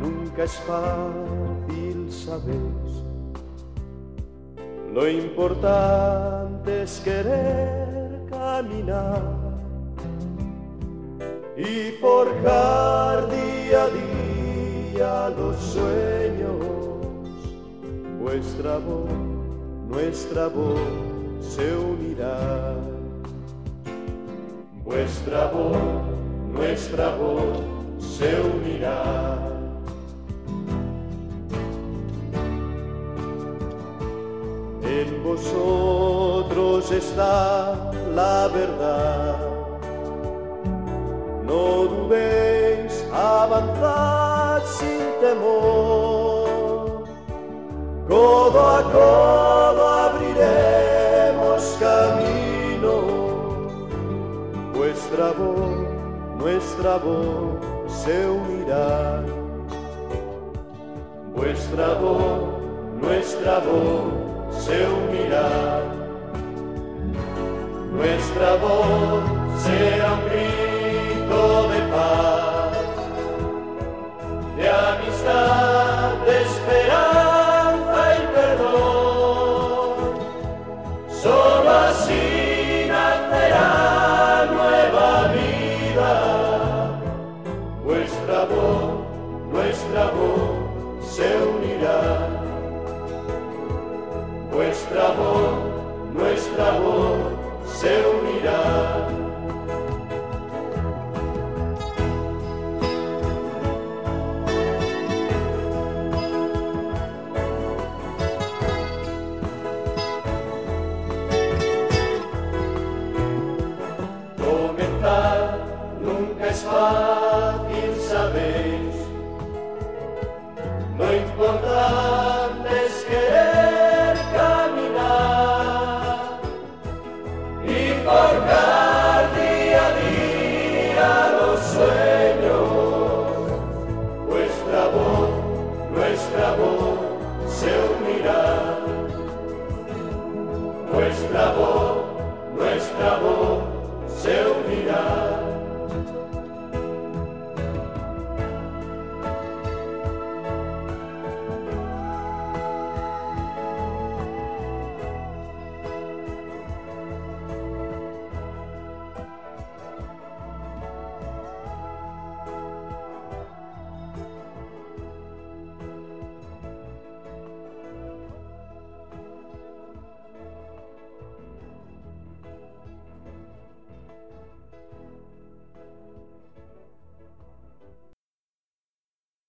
nunca es fácil, sabes. Lo importante es querer caminar y forjar día a día los sueños. Vuestra voz, nuestra voz se unirá. Vuestra voz, nuestra voz se unirá. En vosotros está la verdad. No dudéis, avanzad sin temor. Codo a codo abriremos camino. Vuestra voz, nuestra voz se unirá. Vuestra voz, nuestra voz se unirá. Nuestra voz será un grito de paz, de amistad, de esperanza y perdón. Solo así nacerá nueva vida. Unirá. Vuestra voz, nuestra voz se unirá. Comenzar nunca es fácil, sabéis. Importante es querer caminar y forjar